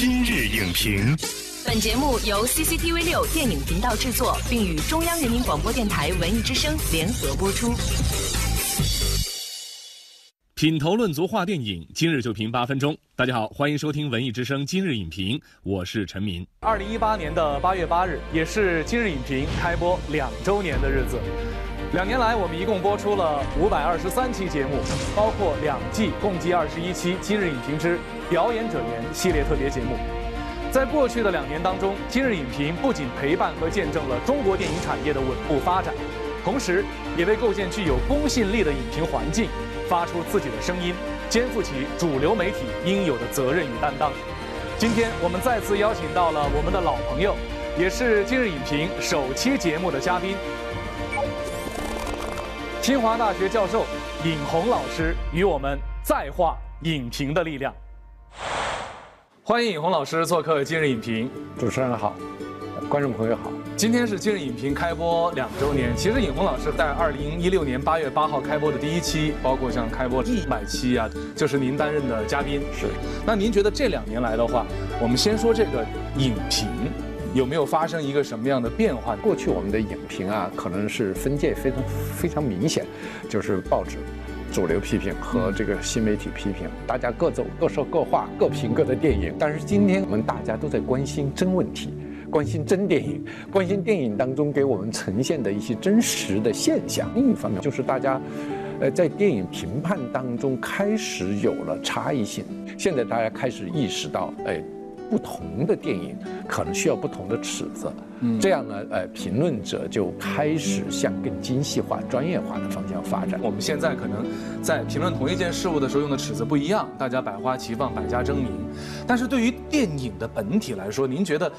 今日影评，本节目由 CCTV 六电影频道制作，并与中央人民广播电台文艺之声联合播出。品头论足话电影，今日就评八分钟。大家好，欢迎收听文艺之声今日影评，我是陈明。二零一八年的八月八日，也是今日影评开播两周年的日子。两年来，我们一共播出了五百二十三期节目，包括两季，共计二十一期《今日影评之表演者言》系列特别节目。在过去的两年当中，今日影评不仅陪伴和见证了中国电影产业的稳步发展，同时也为构建具有公信力的影评环境，发出自己的声音，肩负起主流媒体应有的责任与担当。今天我们再次邀请到了我们的老朋友，也是今日影评首期节目的嘉宾。清华大学教授尹红老师与我们再话影评的力量。欢迎尹红老师做客今日影评。主持人好，观众朋友好。今天是今日影评开播两周年。其实尹红老师在二零一六年八月八号开播的第一期，包括像开播一百期啊，就是您担任的嘉宾。是。那您觉得这两年来的话，我们先说这个影评。有没有发生一个什么样的变化？过去我们的影评啊，可能是分界非常非常明显，就是报纸、主流批评和这个新媒体批评，大家各走各说各话，各评各的电影。但是今天我们大家都在关心真问题，关心真电影，关心电影当中给我们呈现的一些真实的现象。另一方面，就是大家，呃，在电影评判当中开始有了差异性。现在大家开始意识到，哎。不同的电影可能需要不同的尺子，这样呢，呃，评论者就开始向更精细化、专业化的方向发展。我们现在可能在评论同一件事物的时候用的尺子不一样，大家百花齐放、百家争鸣。但是对于电影的本体来说，您觉得？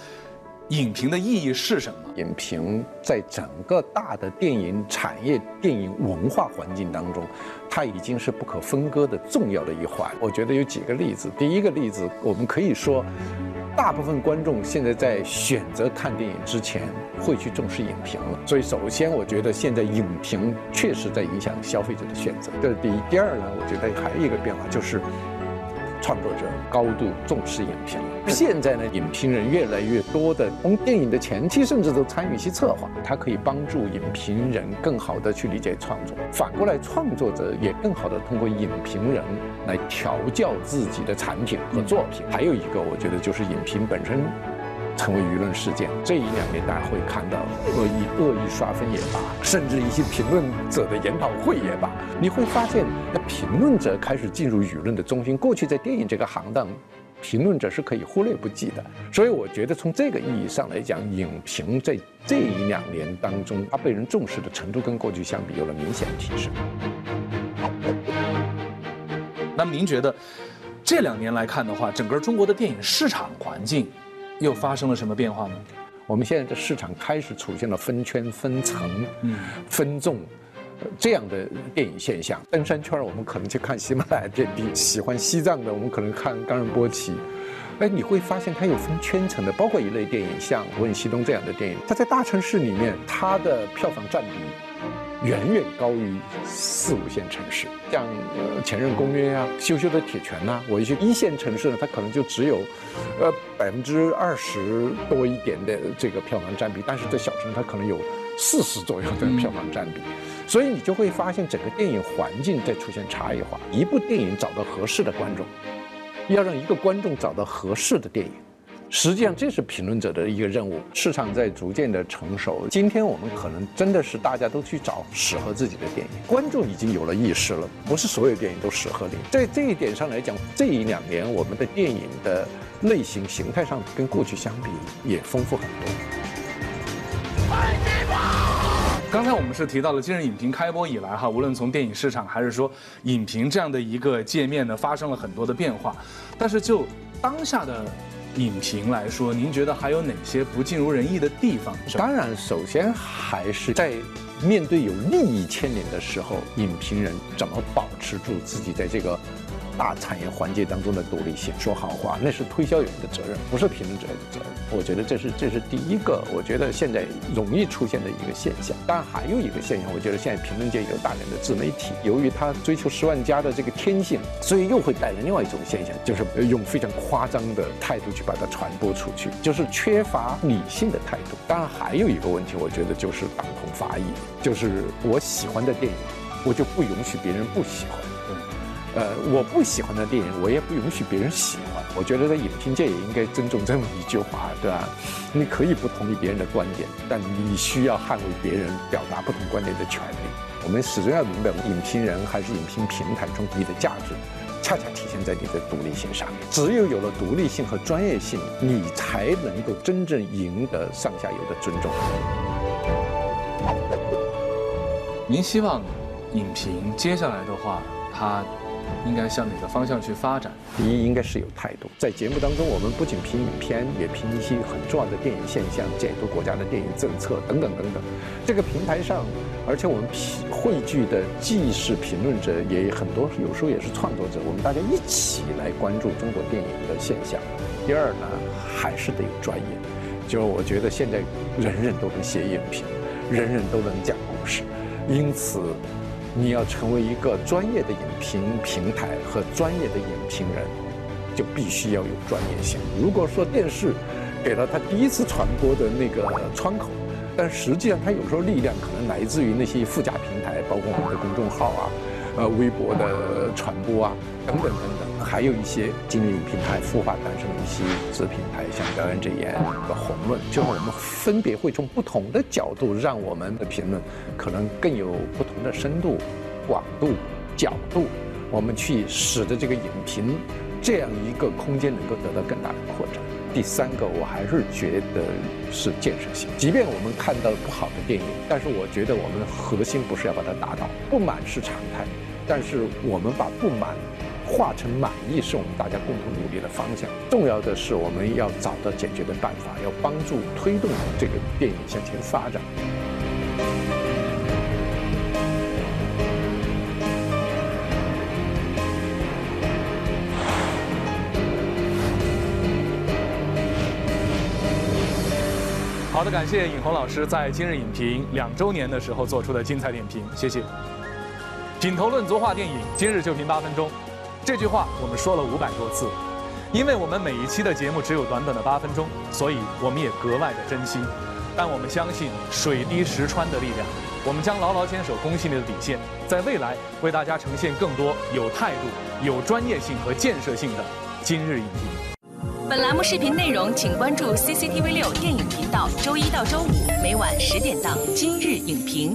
影评的意义是什么？影评在整个大的电影产业、电影文化环境当中，它已经是不可分割的重要的一环。我觉得有几个例子。第一个例子，我们可以说，大部分观众现在在选择看电影之前，会去重视影评了。所以，首先，我觉得现在影评确实在影响消费者的选择，这是第一。第二呢，我觉得还有一个变化就是。创作者高度重视影评，现在呢，影评人越来越多的从电影的前期甚至都参与一些策划，它可以帮助影评人更好的去理解创作。反过来，创作者也更好的通过影评人来调教自己的产品和作品。还有一个，我觉得就是影评本身。成为舆论事件，这一两年大家会看到恶意恶意刷分也罢，甚至一些评论者的研讨会也罢，你会发现，那评论者开始进入舆论的中心。过去在电影这个行当，评论者是可以忽略不计的。所以我觉得从这个意义上来讲，影评在这一两年当中，它被人重视的程度跟过去相比有了明显提升。那么您觉得，这两年来看的话，整个中国的电影市场环境？又发生了什么变化呢？我们现在的市场开始出现了分圈、分层、分众这样的电影现象。登山圈，我们可能去看喜马拉雅电地；喜欢西藏的，我们可能看冈仁波齐。哎，你会发现它有分圈层的，包括一类电影，像《无问西东》这样的电影，它在大城市里面，它的票房占比。远远高于四五线城市，像《前任公约》啊，《羞羞的铁拳》呐，我一些一线城市呢，它可能就只有，呃百分之二十多一点的这个票房占比，但是在小城它可能有四十左右的票房占比，所以你就会发现整个电影环境在出现差异化。一部电影找到合适的观众，要让一个观众找到合适的电影。实际上，这是评论者的一个任务。市场在逐渐的成熟，今天我们可能真的是大家都去找适合自己的电影。观众已经有了意识了，不是所有电影都适合你。在这一点上来讲，这一两年我们的电影的类型形态上跟过去相比也丰富很多。刚才我们是提到了今日影评开播以来哈，无论从电影市场还是说影评这样的一个界面呢，发生了很多的变化。但是就当下的。影评来说，您觉得还有哪些不尽如人意的地方？当然，首先还是在面对有利益牵连的时候，影评人怎么保持住自己在这个大产业环节当中的独立性。说好话，那是推销员的责任，不是评论者的责任。我觉得这是这是第一个，我觉得现在容易出现的一个现象。当然还有一个现象，我觉得现在评论界有大量的自媒体，由于他追求十万加的这个天性，所以又会带来另外一种现象，就是用非常夸张的态度去把它传播出去，就是缺乏理性的态度。当然还有一个问题，我觉得就是党同伐异，就是我喜欢的电影，我就不允许别人不喜欢。呃，我不喜欢的电影，我也不允许别人喜欢。我觉得在影评界也应该尊重这么一句话，对吧？你可以不同意别人的观点，但你需要捍卫别人表达不同观点的权利。我们始终要明白，影评人还是影评平台中你的价值，恰恰体现在你的独立性上。只有有了独立性和专业性，你才能够真正赢得上下游的尊重。您希望影评接下来的话，它？应该向哪个方向去发展？第一，应该是有态度。在节目当中，我们不仅评影片，也评一些很重要的电影现象，解读国家的电影政策等等等等。这个平台上，而且我们汇聚的既是评论者，也很多有时候也是创作者，我们大家一起来关注中国电影的现象。第二呢，还是得有专业。就我觉得现在人人都能写影评，人人都能讲故事，因此。你要成为一个专业的影评平台和专业的影评人，就必须要有专业性。如果说电视给了他第一次传播的那个窗口，但实际上他有时候力量可能来自于那些附加平台，包括我们的公众号啊。呃，微博的传播啊，等等等等，还有一些今日影平台孵化诞生的一些子平台，像表演者言和红论，就是我们分别会从不同的角度，让我们的评论可能更有不同的深度、广度、角度，我们去使得这个影评这样一个空间能够得到更大的扩展。第三个，我还是觉得是建设性。即便我们看到不好的电影，但是我觉得我们的核心不是要把它打倒，不满是常态，但是我们把不满化成满意，是我们大家共同努力的方向。重要的是，我们要找到解决的办法，要帮助推动这个电影向前发展。好的，感谢尹红老师在今日影评两周年的时候做出的精彩点评，谢谢。品头论足话电影，今日就评八分钟。这句话我们说了五百多次，因为我们每一期的节目只有短短的八分钟，所以我们也格外的珍惜。但我们相信水滴石穿的力量，我们将牢牢坚守公信力的底线，在未来为大家呈现更多有态度、有专业性和建设性的今日影评。本栏目视频内容，请关注 CCTV 六电影频道，周一到周五每晚十点档《今日影评》。